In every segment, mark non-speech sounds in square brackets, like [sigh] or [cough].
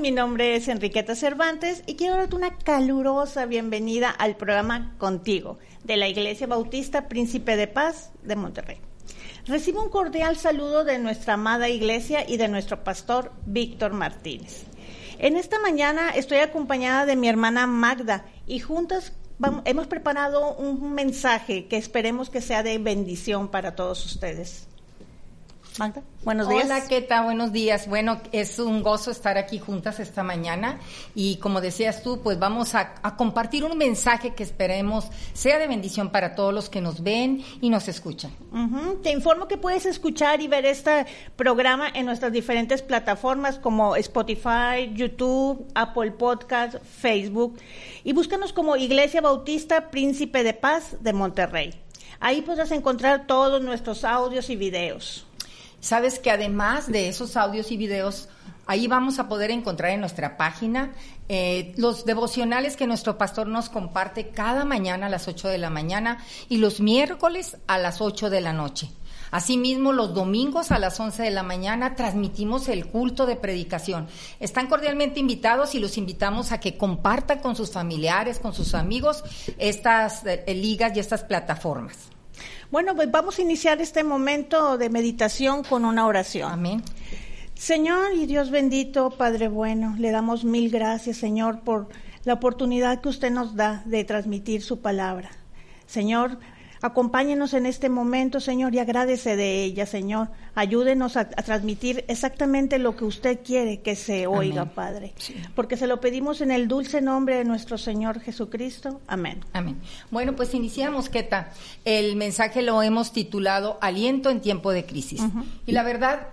Mi nombre es Enriqueta Cervantes y quiero darte una calurosa bienvenida al programa Contigo de la Iglesia Bautista Príncipe de Paz de Monterrey. Recibo un cordial saludo de nuestra amada iglesia y de nuestro pastor Víctor Martínez. En esta mañana estoy acompañada de mi hermana Magda y juntas hemos preparado un mensaje que esperemos que sea de bendición para todos ustedes. Magda, buenos días. Hola, ¿qué tal? Buenos días. Bueno, es un gozo estar aquí juntas esta mañana y como decías tú, pues vamos a, compartir un mensaje que esperemos sea de bendición para todos los que nos ven y nos escuchan. Te informo que puedes escuchar y ver este programa en nuestras diferentes plataformas como Spotify, YouTube, Apple Podcast, Facebook y búscanos como Iglesia Bautista Príncipe de Paz de Monterrey. Ahí podrás encontrar todos nuestros audios y videos. Sabes que además de esos audios y videos, ahí vamos a poder encontrar en nuestra página eh, los devocionales que nuestro pastor nos comparte cada mañana a las 8 de la mañana y los miércoles a las 8 de la noche. Asimismo, los domingos a las 11 de la mañana transmitimos el culto de predicación. Están cordialmente invitados y los invitamos a que compartan con sus familiares, con sus amigos, estas eh, ligas y estas plataformas. Bueno, pues vamos a iniciar este momento de meditación con una oración. Amén. Señor y Dios bendito, Padre bueno, le damos mil gracias, Señor, por la oportunidad que usted nos da de transmitir su palabra. Señor, Acompáñenos en este momento, Señor, y agradece de ella, Señor. Ayúdenos a, transmitir exactamente lo que usted quiere que se oiga, Padre. Porque se lo pedimos en el dulce nombre de nuestro Señor Jesucristo. Amén. Amén. Bueno, pues iniciamos, Keta. El mensaje lo hemos titulado Aliento en tiempo de crisis. Y la verdad,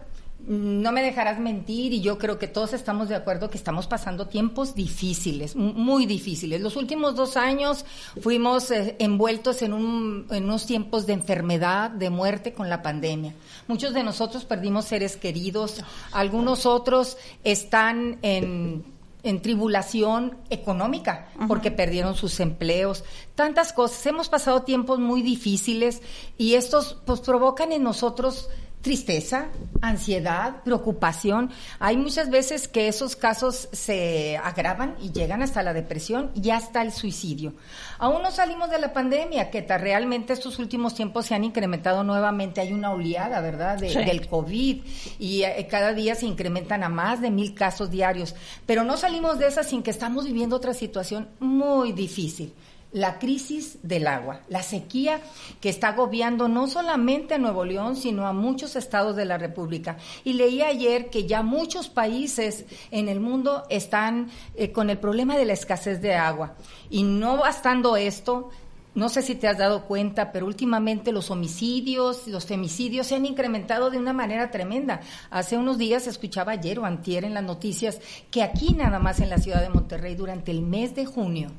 no me dejarás mentir y yo creo que todos estamos de acuerdo que estamos pasando tiempos difíciles, muy difíciles. Los últimos dos años fuimos eh, envueltos en, unos tiempos de enfermedad, de muerte con la pandemia. Muchos de nosotros perdimos seres queridos, algunos otros están en tribulación económica porque perdieron sus empleos, tantas cosas. Hemos pasado tiempos muy difíciles y estos pues provocan en nosotros tristeza, ansiedad, preocupación. Hay muchas veces que esos casos se agravan y llegan hasta la depresión y hasta el suicidio. Aún no salimos de la pandemia, que realmente estos últimos tiempos se han incrementado nuevamente. Hay una oleada, ¿verdad?, del COVID y eh, cada día se incrementan a más de mil casos diarios. Pero no salimos de esa sin que estamos viviendo otra situación muy difícil la crisis del agua, la sequía que está agobiando no solamente a Nuevo León, sino a muchos estados de la República. Y leí ayer que ya muchos países en el mundo están eh, con el problema de la escasez de agua. Y no bastando esto, no sé si te has dado cuenta, pero últimamente los homicidios, los femicidios se han incrementado de una manera tremenda. Hace unos días escuchaba ayer o antier en las noticias que aquí nada más en la ciudad de Monterrey durante el mes de junio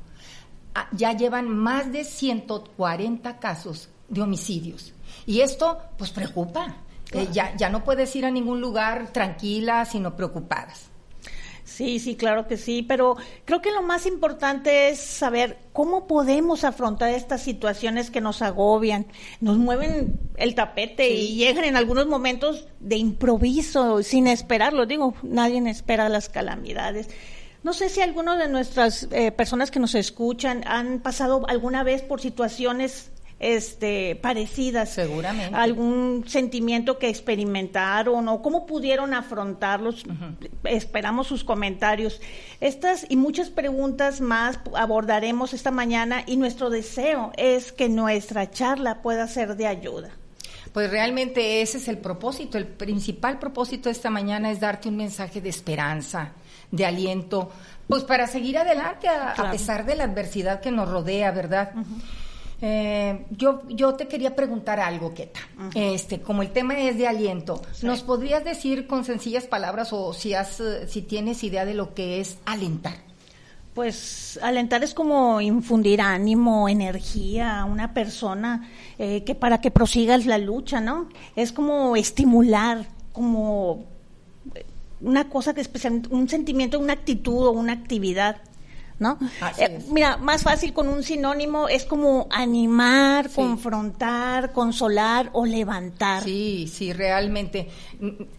ya llevan más de 140 casos de homicidios. Y esto, pues, preocupa. Eh, ya, ya no puedes ir a ningún lugar tranquila, sino preocupadas. Sí, sí, claro que sí, pero creo que lo más importante es saber cómo podemos afrontar estas situaciones que nos agobian, nos mueven el tapete y llegan en algunos momentos de improviso, sin esperarlo. Digo, nadie espera las calamidades. No sé si alguno de nuestras eh, personas que nos escuchan han pasado alguna vez por situaciones este, parecidas. Seguramente. Algún sentimiento que experimentaron o cómo pudieron afrontarlos. Esperamos sus comentarios. Estas y muchas preguntas más abordaremos esta mañana y nuestro deseo es que nuestra charla pueda ser de ayuda. Pues realmente ese es el propósito, el principal propósito de esta mañana es darte un mensaje de esperanza, de aliento, pues para seguir adelante a, pesar de la adversidad que nos rodea, ¿verdad? Eh, yo, yo te quería preguntar algo, Keta. Este, como el tema es de aliento, ¿nos podrías decir con sencillas palabras o si has, eh, si tienes idea de lo que es alentar? Pues alentar es como infundir ánimo, energía a una persona eh, que para que prosigas la lucha, ¿no? Es como estimular, como una cosa que es un sentimiento, una actitud o una actividad. ¿No? Eh, mira, más fácil con un sinónimo es como animar, confrontar, consolar o levantar. Sí, sí, realmente.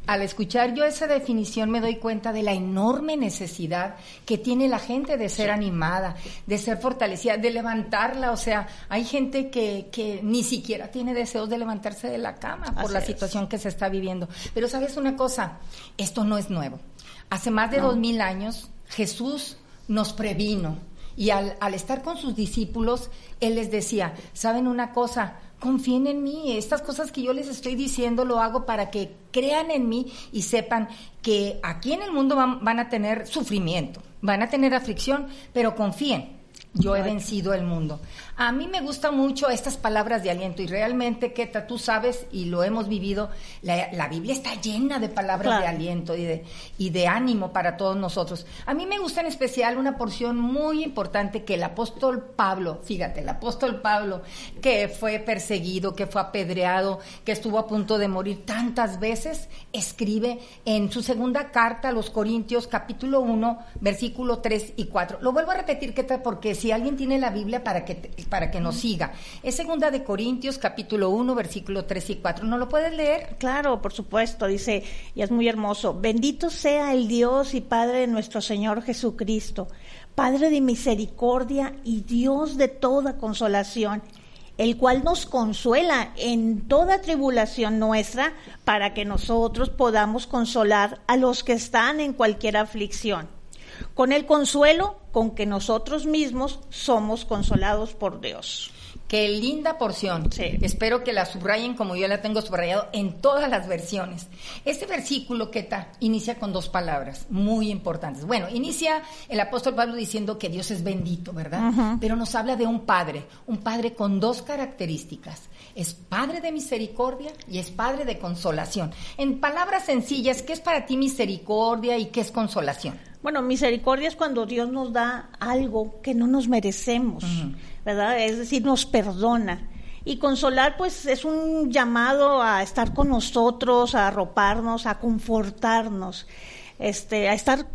Al escuchar yo esa definición me doy cuenta de la enorme necesidad que tiene la gente de ser animada, de ser fortalecida, de levantarla. O sea, hay gente que, que ni siquiera tiene deseos de levantarse de la cama por la situación que se está viviendo. Pero sabes una cosa, esto no es nuevo. Hace más de dos mil años Jesús nos previno y al, al estar con sus discípulos, Él les decía, ¿saben una cosa? confíen en mí. Estas cosas que yo les estoy diciendo lo hago para que crean en mí y sepan que aquí en el mundo van, van, a tener sufrimiento, van a tener aflicción, pero confíen. Yo he vencido el mundo. A mí me gustan mucho estas palabras de aliento y realmente, Keta, tú sabes y lo hemos vivido, la, Biblia está llena de palabras de aliento y de, y de ánimo para todos nosotros. A mí me gusta en especial una porción muy importante que el apóstol Pablo, fíjate, el apóstol Pablo, que fue perseguido, que fue apedreado, que estuvo a punto de morir tantas veces, escribe en su segunda carta a los Corintios, capítulo 1, versículo 3 y 4. Lo vuelvo a repetir, Keta, porque si alguien tiene la Biblia para que para que nos siga. Es segunda de Corintios, capítulo 1, versículo 3 y 4. ¿No lo puedes leer? Claro, por supuesto, dice, y es muy hermoso, bendito sea el Dios y Padre de nuestro Señor Jesucristo, Padre de misericordia y Dios de toda consolación el cual nos consuela en toda tribulación nuestra, para que nosotros podamos consolar a los que están en cualquier aflicción con el consuelo con que nosotros mismos somos consolados por Dios. Qué linda porción. Espero que la subrayen como yo la tengo subrayado en todas las versiones. Este versículo, tal? inicia con dos palabras muy importantes. Bueno, inicia el apóstol Pablo diciendo que Dios es bendito, ¿verdad? Pero nos habla de un padre, un padre con dos características. Es padre de misericordia y es padre de consolación. En palabras sencillas, ¿qué es para ti misericordia y qué es consolación? Bueno, misericordia es cuando Dios nos da algo que no nos merecemos, ¿verdad? Es decir, nos perdona. Y consolar, pues, es un llamado a estar con nosotros, a arroparnos, a confortarnos, este, a estar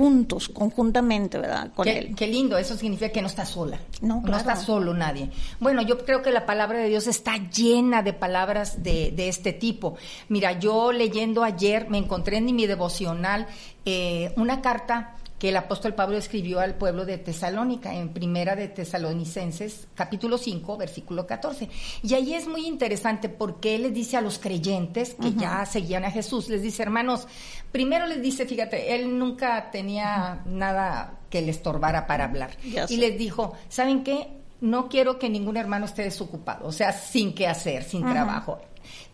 juntos, conjuntamente, ¿verdad? Con qué, él. Qué lindo, eso significa que no está sola. No, no está solo nadie. Bueno, yo creo que la palabra de Dios está llena de palabras de, de este tipo. Mira, yo leyendo ayer me encontré en mi devocional eh, una carta que el apóstol Pablo escribió al pueblo de Tesalónica, en Primera de Tesalonicenses, capítulo 5, versículo 14. Y ahí es muy interesante porque él les dice a los creyentes que ya seguían a Jesús, les dice, hermanos, primero les dice, fíjate, él nunca tenía nada que le estorbara para hablar. Y les dijo, ¿saben qué? No quiero que ningún hermano esté desocupado, o sea, sin qué hacer, sin trabajo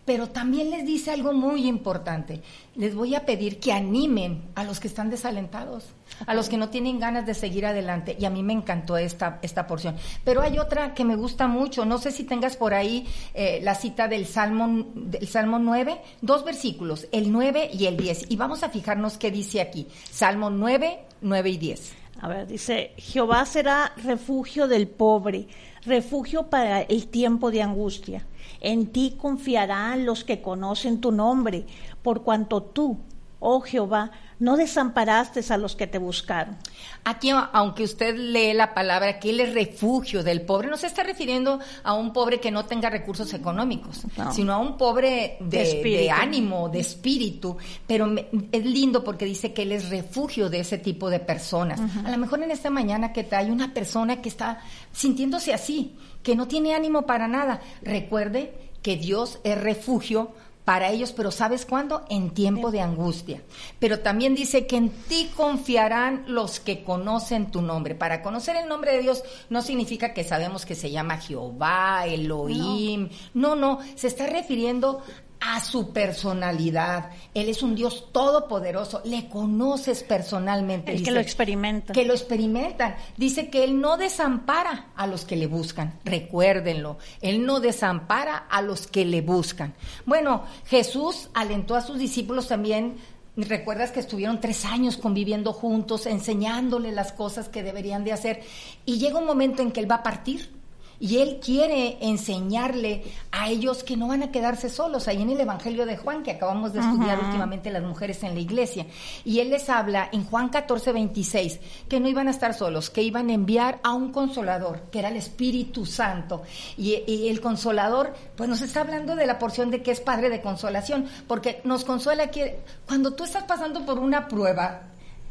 pero también les dice algo muy importante. Les voy a pedir que animen a los que están desalentados, a los que no tienen ganas de seguir adelante. Y a mí me encantó esta, esta porción. Pero hay otra que me gusta mucho. No sé si tengas por ahí eh, la cita del Salmo, del Salmo 9, dos versículos, el 9 y el 10. Y vamos a fijarnos qué dice aquí. Salmo 9, 9 y 10. A ver, dice, Jehová será refugio del pobre, refugio para el tiempo de angustia. En ti confiarán los que conocen tu nombre, por cuanto tú, oh Jehová, no desamparaste a los que te buscaron. Aquí, aunque usted lee la palabra, que él es refugio del pobre, no se está refiriendo a un pobre que no tenga recursos económicos, sino a un pobre de, ánimo, de espíritu. Pero es lindo porque dice que él es refugio de ese tipo de personas. A lo mejor en esta mañana que hay una persona que está sintiéndose así, que no tiene ánimo para nada. Recuerde que Dios es refugio para ellos, pero ¿sabes cuándo? En tiempo de angustia. Pero también dice que en ti confiarán los que conocen tu nombre. Para conocer el nombre de Dios no significa que sabemos que se llama Jehová, Elohim. No, no, se está refiriendo a su personalidad. Él es un Dios todopoderoso, le conoces personalmente. El que lo experimenta. Que lo experimentan. Dice que Él no desampara a los que le buscan. Recuérdenlo, Él no desampara a los que le buscan. Bueno, Jesús alentó a sus discípulos también. Recuerdas que estuvieron tres años conviviendo juntos, enseñándole las cosas que deberían de hacer. Y llega un momento en que Él va a partir Y Él quiere enseñarle a ellos que no van a quedarse solos. Ahí en el Evangelio de Juan, que acabamos de estudiar últimamente las mujeres en la iglesia. Y Él les habla en Juan 14, 26, que no iban a estar solos, que iban a enviar a un consolador, que era el Espíritu Santo. Y, y el consolador, pues nos está hablando de la porción de que es Padre de consolación, porque nos consuela que cuando tú estás pasando por una prueba,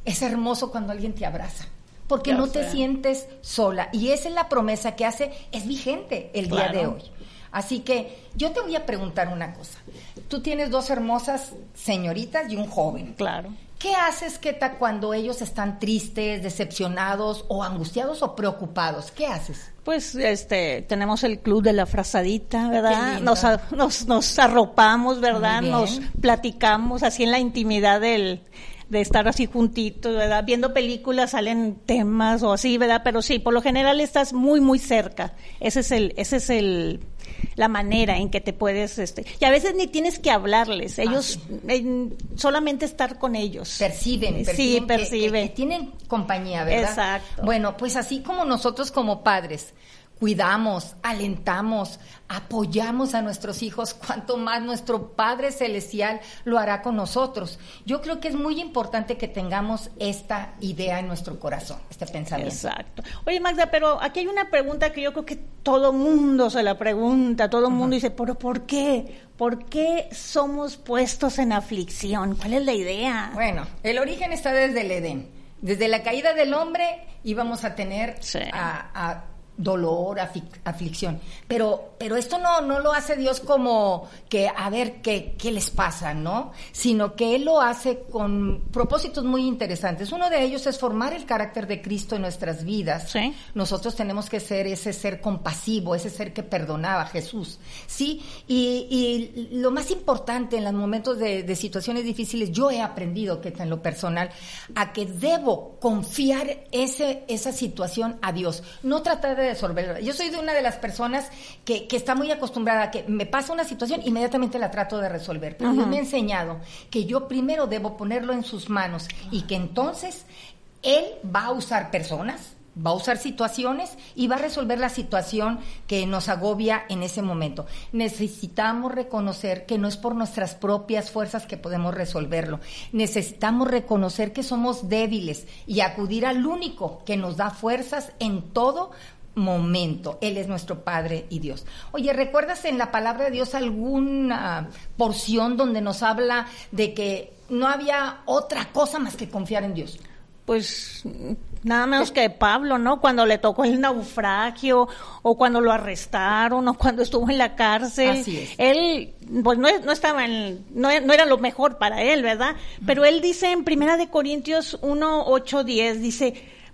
es hermoso cuando alguien te abraza porque no te sientes sola. Y esa es la promesa que hace, es vigente el día de hoy. Así que yo te voy a preguntar una cosa. Tú tienes dos hermosas señoritas y un joven. Claro. ¿Qué haces, Keta, cuando ellos están tristes, decepcionados o angustiados o preocupados? ¿Qué haces? Pues este, tenemos el club de la frazadita, ¿verdad? Nos, nos, nos arropamos, ¿verdad? Nos platicamos así en la intimidad del, de estar así juntitos, ¿verdad? Viendo películas salen temas o así, ¿verdad? Pero sí, por lo general estás muy, muy cerca. Ese es el, ese es el, la manera en que te puedes, este, y a veces ni tienes que hablarles, ellos, solamente estar con ellos. Perciben, perciben sí, perciben. tienen compañía, ¿verdad? Exacto. Bueno, pues así como nosotros como padres, cuidamos, alentamos, apoyamos a nuestros hijos, cuanto más nuestro Padre Celestial lo hará con nosotros. Yo creo que es muy importante que tengamos esta idea en nuestro corazón, este pensamiento. Exacto. Oye, Magda, pero aquí hay una pregunta que yo creo que todo mundo se la pregunta, todo el mundo dice, pero ¿por qué? ¿Por qué somos puestos en aflicción? ¿Cuál es la idea? Bueno, el origen está desde el Edén. Desde la caída del hombre íbamos a tener a dolor, aflicción. Pero, pero esto no, no lo hace Dios como que a ver qué, qué les pasa, ¿no? Sino que Él lo hace con propósitos muy interesantes. Uno de ellos es formar el carácter de Cristo en nuestras vidas. Nosotros tenemos que ser ese ser compasivo, ese ser que perdonaba Jesús. Sí, y, y lo más importante en los momentos de, de, situaciones difíciles, yo he aprendido que en lo personal, a que debo confiar ese, esa situación a Dios. No tratar de resolverlo. Yo soy de una de las personas que, que, está muy acostumbrada a que me pasa una situación, inmediatamente la trato de resolver. Pero me ha enseñado que yo primero debo ponerlo en sus manos y que entonces él va a usar personas, va a usar situaciones y va a resolver la situación que nos agobia en ese momento. Necesitamos reconocer que no es por nuestras propias fuerzas que podemos resolverlo. Necesitamos reconocer que somos débiles y acudir al único que nos da fuerzas en todo momento. Él es nuestro Padre y Dios. Oye, ¿recuerdas en la palabra de Dios alguna porción donde nos habla de que no había otra cosa más que confiar en Dios? Pues nada menos que Pablo, ¿no? Cuando le tocó el naufragio o cuando lo arrestaron o cuando estuvo en la cárcel. Así es. Él, pues no, no estaba en, no, no, era lo mejor para él, ¿verdad? Pero él dice en Primera de Corintios 1, 8, 10, dice,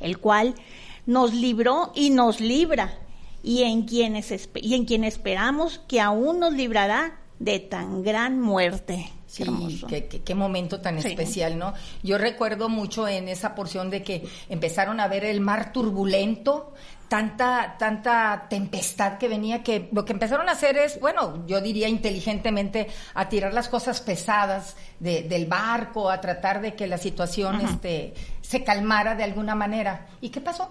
el cual nos libró y nos libra, y en quienes, y en quien esperamos que aún nos librará de tan gran muerte. Sí, qué, qué, momento tan especial, ¿no? Yo recuerdo mucho en esa porción de que empezaron a ver el mar turbulento, tanta, tanta tempestad que venía, que lo que empezaron a hacer es, bueno, yo diría inteligentemente, a tirar las cosas pesadas del barco, a tratar de que la situación este, se calmara de alguna manera. ¿Y qué pasó?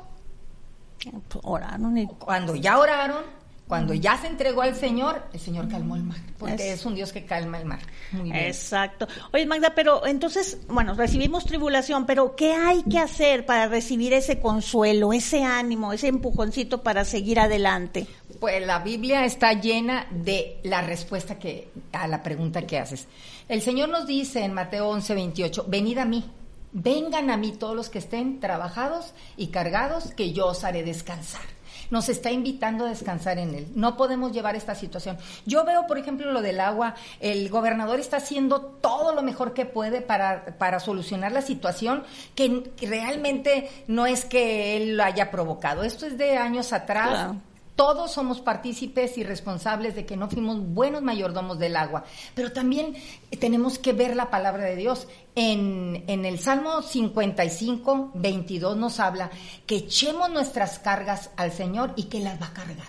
Oraron. Y... Cuando ya oraron, cuando ya se entregó al Señor, el Señor calmó el mar, porque es, un Dios que calma el mar. Muy bien. Exacto. Oye, Magda, pero entonces, bueno, recibimos tribulación, pero ¿qué hay que hacer para recibir ese consuelo, ese ánimo, ese empujoncito para seguir adelante? Pues la Biblia está llena de la respuesta que a la pregunta que haces. El Señor nos dice en Mateo 11, 28, venid a mí, vengan a mí todos los que estén trabajados y cargados, que yo os haré descansar nos está invitando a descansar en él. No podemos llevar esta situación. Yo veo, por ejemplo, lo del agua. El gobernador está haciendo todo lo mejor que puede para, para solucionar la situación, que realmente no es que él lo haya provocado. Esto es de años atrás. Todos somos partícipes y responsables de que no fuimos buenos mayordomos del agua, pero también tenemos que ver la palabra de Dios. En, en el Salmo 55, 22 nos habla que echemos nuestras cargas al Señor y que las va a cargar.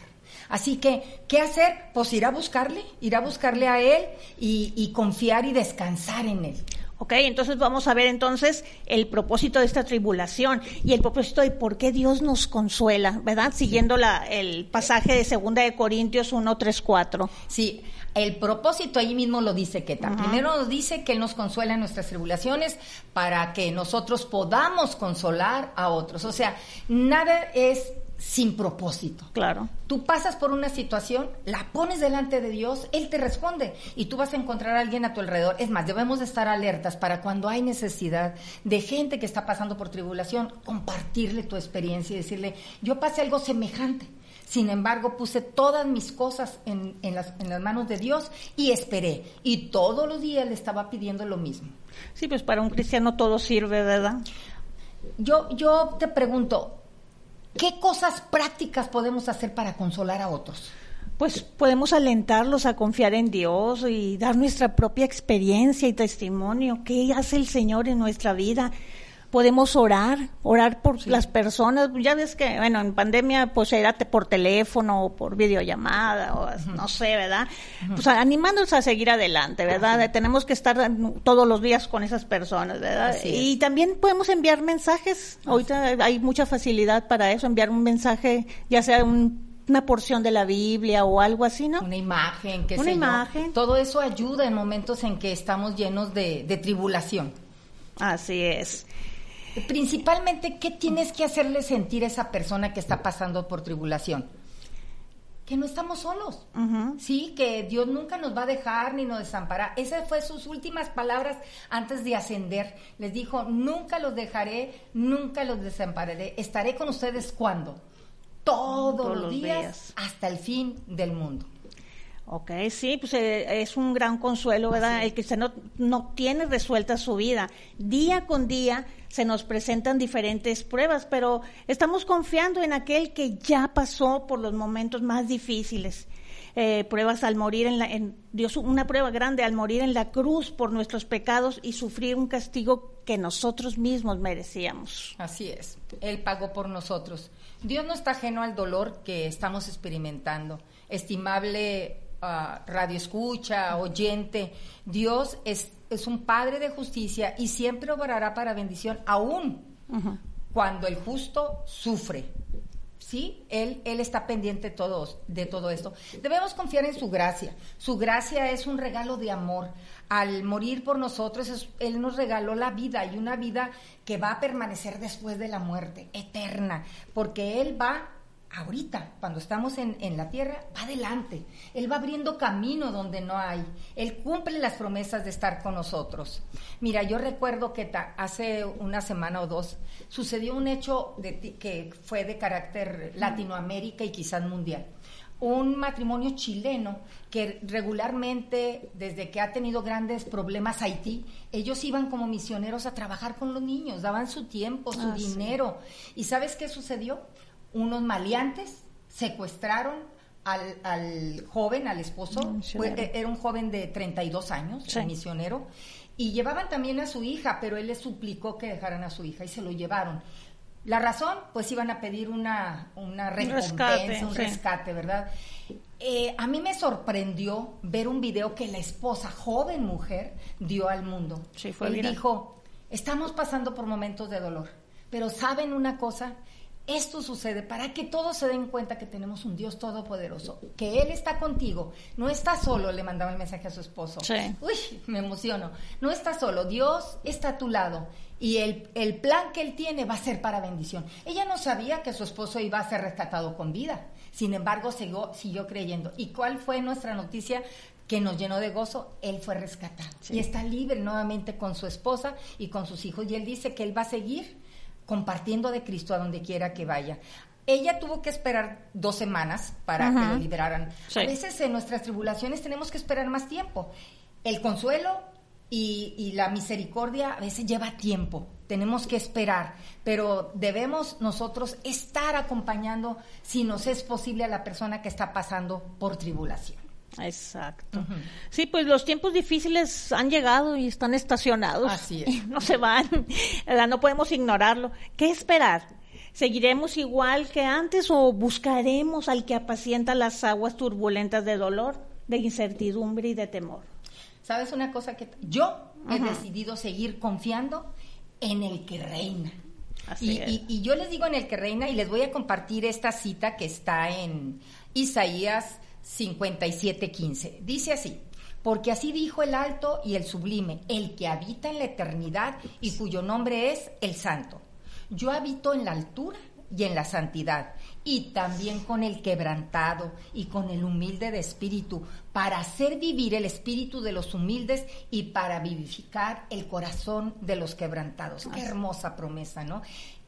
Así que, ¿qué hacer? Pues ir a buscarle, ir a buscarle a Él y, y confiar y descansar en Él. Ok, entonces vamos a ver entonces el propósito de esta tribulación y el propósito de por qué Dios nos consuela, ¿verdad? Siguiendo la, el pasaje de Segunda de Corintios 1, 3, 4. Sí, el propósito ahí mismo lo dice Keta. Primero nos dice que Él nos consuela en nuestras tribulaciones para que nosotros podamos consolar a otros. O sea, nada es sin propósito. Claro. Tú pasas por una situación, la pones delante de Dios, Él te responde y tú vas a encontrar a alguien a tu alrededor. Es más, debemos estar alertas para cuando hay necesidad de gente que está pasando por tribulación, compartirle tu experiencia y decirle, yo pasé algo semejante. Sin embargo, puse todas mis cosas en, en, las, en las manos de Dios y esperé. Y todos los días le estaba pidiendo lo mismo. Sí, pues para un cristiano todo sirve, ¿verdad? Yo, yo te pregunto, ¿Qué cosas prácticas podemos hacer para consolar a otros? Pues podemos alentarlos a confiar en Dios y dar nuestra propia experiencia y testimonio. ¿Qué hace el Señor en nuestra vida? Podemos orar, orar por las personas. Ya ves que, bueno, en pandemia pues era por teléfono o por videollamada o no sé, ¿verdad? Pues animándonos a seguir adelante, ¿verdad? Tenemos que estar todos los días con esas personas, ¿verdad? Y también podemos enviar mensajes. Ahorita hay mucha facilidad para eso, enviar un mensaje, ya sea una porción de la Biblia o algo así, ¿no? Una imagen, que Una imagen. Todo eso ayuda en momentos en que estamos llenos de, de tribulación. Así es. Principalmente, ¿qué tienes que hacerle sentir a esa persona que está pasando por tribulación? Que no estamos solos, sí, que Dios nunca nos va a dejar ni nos desamparar. Esas fue sus últimas palabras antes de ascender. Les dijo, nunca los dejaré, nunca los desampararé. Estaré con ustedes cuando? Todos, los, días, hasta el fin del mundo. Ok, sí, pues eh, es un gran consuelo, ¿verdad? El que no, no tiene resuelta su vida. Día con día se nos presentan diferentes pruebas, pero estamos confiando en aquel que ya pasó por los momentos más difíciles. Eh, pruebas al morir en la, en Dios, una prueba grande al morir en la cruz por nuestros pecados y sufrir un castigo que nosotros mismos merecíamos. Así es, Él pagó por nosotros. Dios no está ajeno al dolor que estamos experimentando. Estimable uh, radio escucha, oyente, Dios es, es, un Padre de justicia y siempre obrará para bendición, aún cuando el justo sufre. ¿Sí? Él, él está pendiente todos, de todo esto. Debemos confiar en su gracia. Su gracia es un regalo de amor. Al morir por nosotros, Él nos regaló la vida y una vida que va a permanecer después de la muerte, eterna, porque Él va ahorita, cuando estamos en, en, la tierra, va adelante. Él va abriendo camino donde no hay. Él cumple las promesas de estar con nosotros. Mira, yo recuerdo que hace una semana o dos sucedió un hecho de, que fue de carácter Latinoamérica y quizás mundial. Un matrimonio chileno que regularmente, desde que ha tenido grandes problemas Haití, ellos iban como misioneros a trabajar con los niños, daban su tiempo, su ah, dinero. ¿Y sabes qué sucedió? Unos maleantes secuestraron al, al joven, al esposo, e, era un joven de 32 años, misionero, y llevaban también a su hija, pero él les suplicó que dejaran a su hija y se lo llevaron. La razón, pues iban a pedir una, una recompensa, un rescate, ¿verdad? Eh, a mí me sorprendió ver un video que la esposa, joven mujer, dio al mundo. Sí, fue Él dijo, estamos pasando por momentos de dolor, pero ¿saben una cosa? Esto sucede para que todos se den cuenta que tenemos un Dios todopoderoso, que Él está contigo, no está solo, le mandaba el mensaje a su esposo. Uy, me emociono. No está solo, Dios está a tu lado y el, el, plan que Él tiene va a ser para bendición. Ella no sabía que su esposo iba a ser rescatado con vida, sin embargo siguió, siguió creyendo. ¿Y cuál fue nuestra noticia? que nos llenó de gozo, él fue rescatado y está libre nuevamente con su esposa y con sus hijos. Y él dice que él va a seguir compartiendo de Cristo a donde quiera que vaya. Ella tuvo que esperar dos semanas para que lo liberaran. A veces en nuestras tribulaciones tenemos que esperar más tiempo. El consuelo y, la misericordia a veces lleva tiempo. tenemos que esperar, pero debemos nosotros estar acompañando, si nos es posible, a la persona que está pasando por tribulación. Exacto. Sí, pues los tiempos difíciles han llegado y están estacionados. Así es. [laughs] No se van, no podemos ignorarlo. ¿Qué esperar? ¿Seguiremos igual que antes o buscaremos al que apacienta las aguas turbulentas de dolor, de incertidumbre y de temor? ¿Sabes una cosa que yo he decidido seguir confiando en el que reina? Y, y, yo les digo en el que reina y les voy a compartir esta cita que está en Isaías 57:15. Dice así, porque así dijo el alto y el sublime, el que habita en la eternidad y cuyo nombre es el santo. Yo habito en la altura y en la santidad, y también con el quebrantado y con el humilde de espíritu, para hacer vivir el espíritu de los humildes y para vivificar el corazón de los quebrantados. Qué hermosa promesa, ¿no?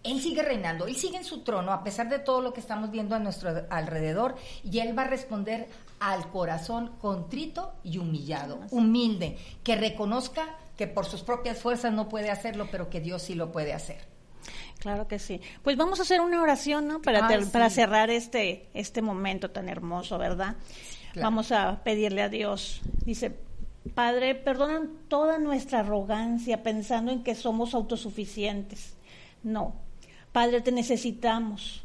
Él sigue reinando, Él sigue en su trono a pesar de todo lo que estamos viendo a nuestro alrededor y Él va a responder al corazón contrito y humillado, humilde, que reconozca que por sus propias fuerzas no puede hacerlo, pero que Dios sí lo puede hacer. Claro que sí. Pues vamos a hacer una oración, ¿no? Para, para cerrar este, este momento tan hermoso, ¿verdad? Vamos a pedirle a Dios. Dice, Padre, perdona toda nuestra arrogancia pensando en que somos autosuficientes. No, Padre, te necesitamos.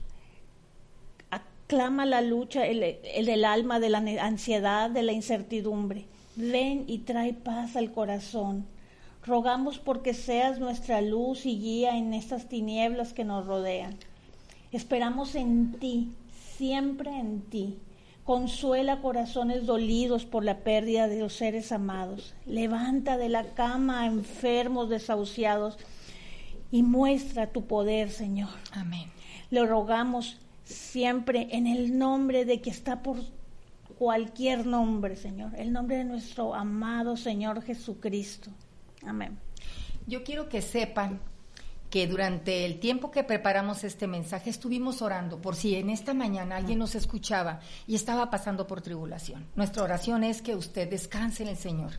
Aclama la lucha, el, el del alma, de la ansiedad, de la incertidumbre. Ven y trae paz al corazón. Rogamos porque seas nuestra luz y guía en estas tinieblas que nos rodean. Esperamos en ti, siempre en ti. Consuela corazones dolidos por la pérdida de los seres amados. Levanta de la cama a enfermos desahuciados y muestra tu poder, Señor. Amén. Lo rogamos siempre en el nombre de que está por cualquier nombre, Señor, el nombre de nuestro amado Señor Jesucristo. Amén. Yo quiero que sepan que durante el tiempo que preparamos este mensaje estuvimos orando por si en esta mañana alguien nos escuchaba y estaba pasando por tribulación. Nuestra oración es que usted descanse en el Señor.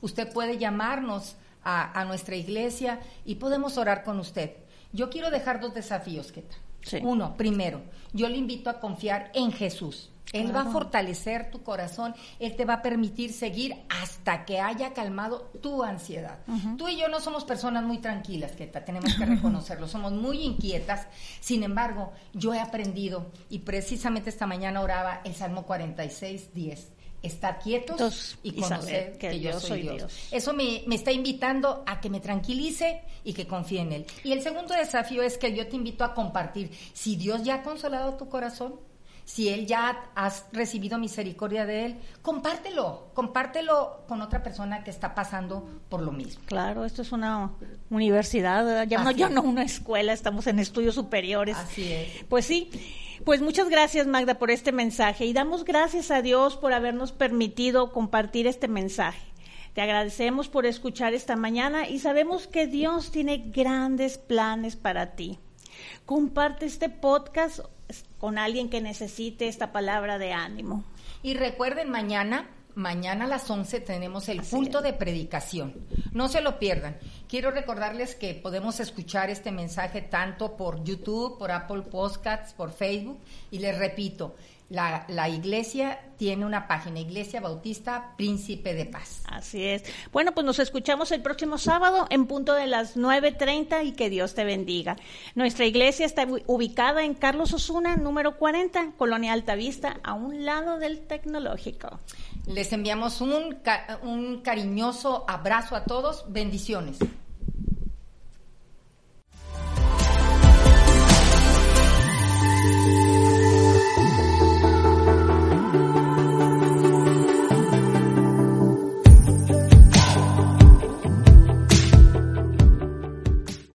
Usted puede llamarnos a, nuestra iglesia y podemos orar con usted. Yo quiero dejar dos desafíos, Keta. Uno, primero, yo le invito a confiar en Jesús. Él va a fortalecer tu corazón, Él te va a permitir seguir hasta que haya calmado tu ansiedad. Tú y yo no somos personas muy tranquilas, Keta, tenemos que [laughs] reconocerlo, somos muy inquietas. Sin embargo, yo he aprendido y precisamente esta mañana oraba el Salmo 46, 10 estar quietos y conocer que, yo soy Dios. Eso me, me, está invitando a que me tranquilice y que confíe en Él. Y el segundo desafío es que yo te invito a compartir. Si Dios ya ha consolado tu corazón, si Él ya has recibido misericordia de Él, compártelo, compártelo con otra persona que está pasando por lo mismo. Claro, esto es una universidad, ya, no, ya no una escuela, estamos en estudios superiores. Así es. Pues sí. Pues muchas gracias Magda por este mensaje y damos gracias a Dios por habernos permitido compartir este mensaje. Te agradecemos por escuchar esta mañana y sabemos que Dios tiene grandes planes para ti. Comparte este podcast con alguien que necesite esta palabra de ánimo. Y recuerden, mañana mañana a las 11 tenemos el culto de predicación. No se lo pierdan. Quiero recordarles que podemos escuchar este mensaje tanto por YouTube, por Apple Podcasts, por Facebook. Y les repito, la, la, iglesia tiene una página, Iglesia Bautista Príncipe de Paz. Así es. Bueno, pues nos escuchamos el próximo sábado en punto de las 9.30 y que Dios te bendiga. Nuestra iglesia está ubicada en Carlos Osuna, número 40, Colonia Altavista, a un lado del tecnológico. Les enviamos un, un cariñoso abrazo a todos. Bendiciones.